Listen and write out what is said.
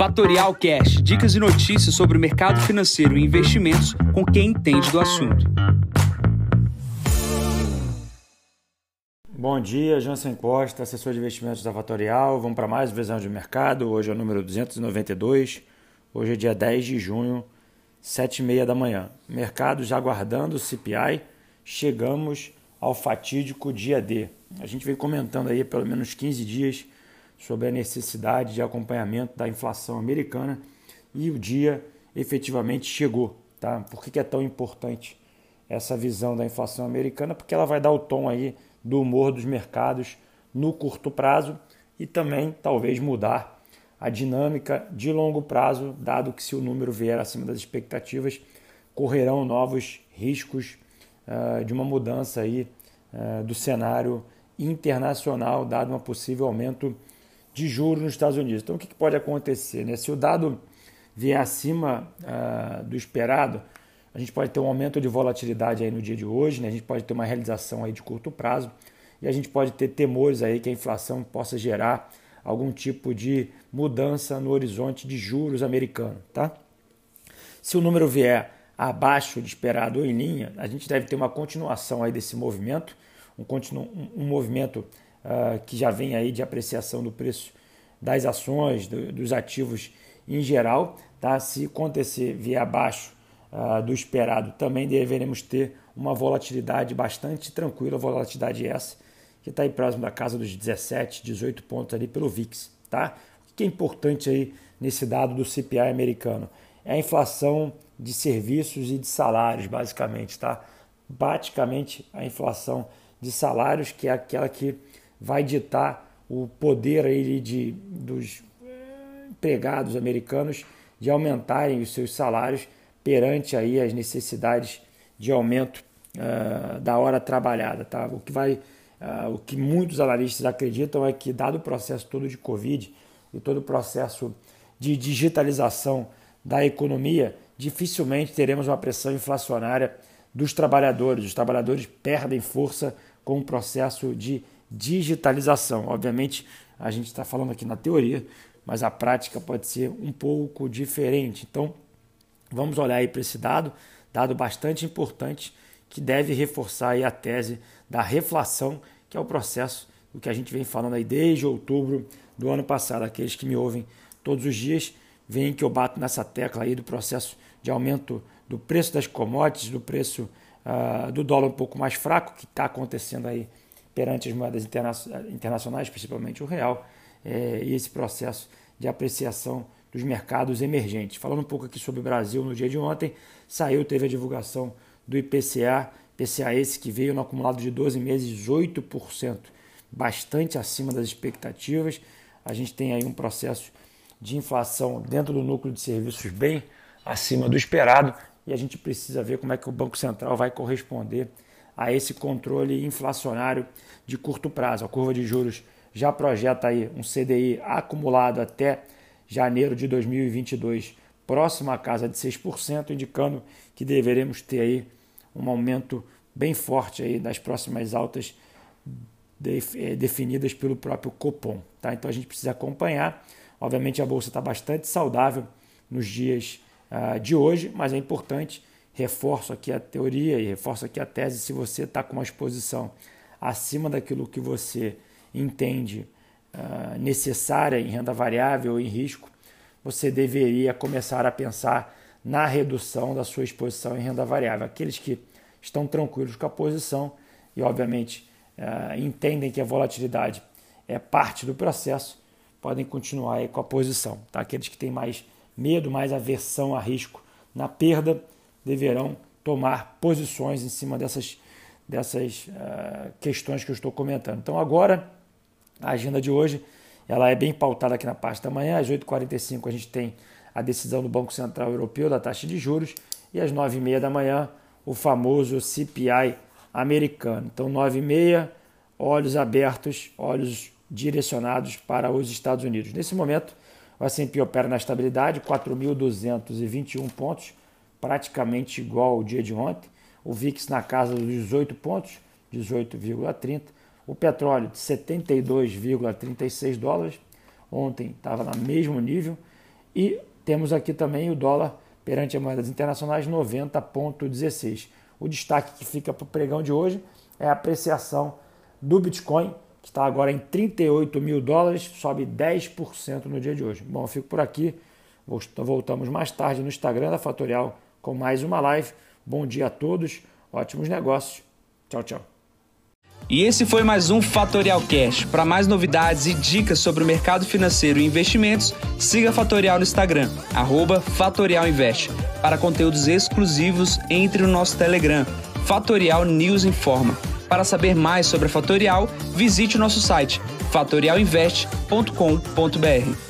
Fatorial Cash, dicas e notícias sobre o mercado financeiro e investimentos com quem entende do assunto. Bom dia, Jansen Costa, assessor de investimentos da Fatorial. Vamos para mais visão de mercado. Hoje é o número 292. Hoje é dia 10 de junho, 7h30 da manhã. Mercado já aguardando o CPI. Chegamos ao fatídico dia D. A gente vem comentando aí pelo menos 15 dias sobre a necessidade de acompanhamento da inflação americana e o dia efetivamente chegou. Tá? Por que, é tão importante essa visão da inflação americana? Porque ela vai dar o tom aí do humor dos mercados no curto prazo e também talvez mudar a dinâmica de longo prazo, dado que se o número vier acima das expectativas, correrão novos riscos uh, de uma mudança aí uh, do cenário internacional, dado um possível aumento de juros nos Estados Unidos. Então, o que, pode acontecer? Né? Se o dado vier acima uh, do esperado, a gente pode ter um aumento de volatilidade aí no dia de hoje, né? a gente pode ter uma realização aí de curto prazo e a gente pode ter temores aí que a inflação possa gerar algum tipo de mudança no horizonte de juros americano. Tá? Se o número vier abaixo de esperado ou em linha, a gente deve ter uma continuação aí desse movimento, um, continu, um, um movimento uh, que já vem aí de apreciação do preço das ações, do, dos ativos em geral. Tá? Se acontecer vier abaixo uh, do esperado, também deveremos ter uma volatilidade bastante tranquila, volatilidade essa, que está aí próximo da casa dos 17, 18 pontos ali pelo VIX. Tá? O que é importante aí nesse dado do CPI americano? É a inflação de serviços e de salários, basicamente. Tá? Praticamente a inflação de salários, que é aquela que vai ditar o poder aí de, dos empregados americanos de aumentarem os seus salários perante aí as necessidades de aumento uh, da hora trabalhada. Tá? O, que vai, uh, o que muitos analistas acreditam é que, dado o processo todo de Covid e todo o processo de digitalização da economia, dificilmente teremos uma pressão inflacionária dos trabalhadores. Os trabalhadores perdem força com o processo de digitalização. Obviamente, a gente está falando aqui na teoria, mas a prática pode ser um pouco diferente. Então, vamos olhar aí para esse dado, dado bastante importante que deve reforçar aí a tese da reflação, que é o processo do que a gente vem falando aí desde outubro do ano passado. Aqueles que me ouvem todos os dias veem que eu bato nessa tecla aí do processo de aumento do preço das commodities, do preço uh, do dólar um pouco mais fraco que está acontecendo aí perante as moedas interna internacionais, principalmente o real, é, e esse processo de apreciação dos mercados emergentes. Falando um pouco aqui sobre o Brasil, no dia de ontem, saiu, teve a divulgação do IPCA, IPCA esse que veio no acumulado de 12 meses 8%, bastante acima das expectativas. A gente tem aí um processo de inflação dentro do núcleo de serviços bem acima do esperado e a gente precisa ver como é que o Banco Central vai corresponder a esse controle inflacionário de curto prazo. A curva de juros já projeta aí um CDI acumulado até janeiro de 2022 próximo à casa de 6%, indicando que deveremos ter aí um aumento bem forte aí das próximas altas eh, definidas pelo próprio Copom. Tá? Então a gente precisa acompanhar. Obviamente a bolsa está bastante saudável nos dias uh, de hoje, mas é importante reforço aqui a teoria e reforço aqui a tese, se você está com uma exposição acima daquilo que você entende uh, necessária em renda variável ou em risco, você deveria começar a pensar na redução da sua exposição em renda variável. Aqueles que estão tranquilos com a posição e, obviamente, uh, entendem que a volatilidade é parte do processo, podem continuar aí com a posição. Tá? Aqueles que têm mais medo, mais aversão a risco na perda, deverão tomar posições em cima dessas, dessas uh, questões que eu estou comentando. Então agora, a agenda de hoje ela é bem pautada aqui na parte da manhã. Às 8h45 a gente tem a decisão do Banco Central Europeu da taxa de juros e às 9h30 da manhã o famoso CPI americano. Então 9h30, olhos abertos, olhos direcionados para os Estados Unidos. Nesse momento, o S&P opera na estabilidade, 4.221 pontos, praticamente igual ao dia de ontem. O VIX na casa dos 18 pontos, 18,30. O petróleo de 72,36 dólares. Ontem estava no mesmo nível. E temos aqui também o dólar perante as moedas internacionais 90,16. O destaque que fica para o pregão de hoje é a apreciação do Bitcoin, que está agora em 38 mil dólares, sobe 10% no dia de hoje. Bom, eu fico por aqui. Voltamos mais tarde no Instagram da Fatorial com mais uma live. Bom dia a todos, ótimos negócios. Tchau, tchau. E esse foi mais um Fatorial Cash. Para mais novidades e dicas sobre o mercado financeiro e investimentos, siga Fatorial no Instagram, Fatorial Invest. Para conteúdos exclusivos, entre no nosso Telegram, Fatorial News Informa. Para saber mais sobre a Fatorial, visite o nosso site fatorialinvest.com.br.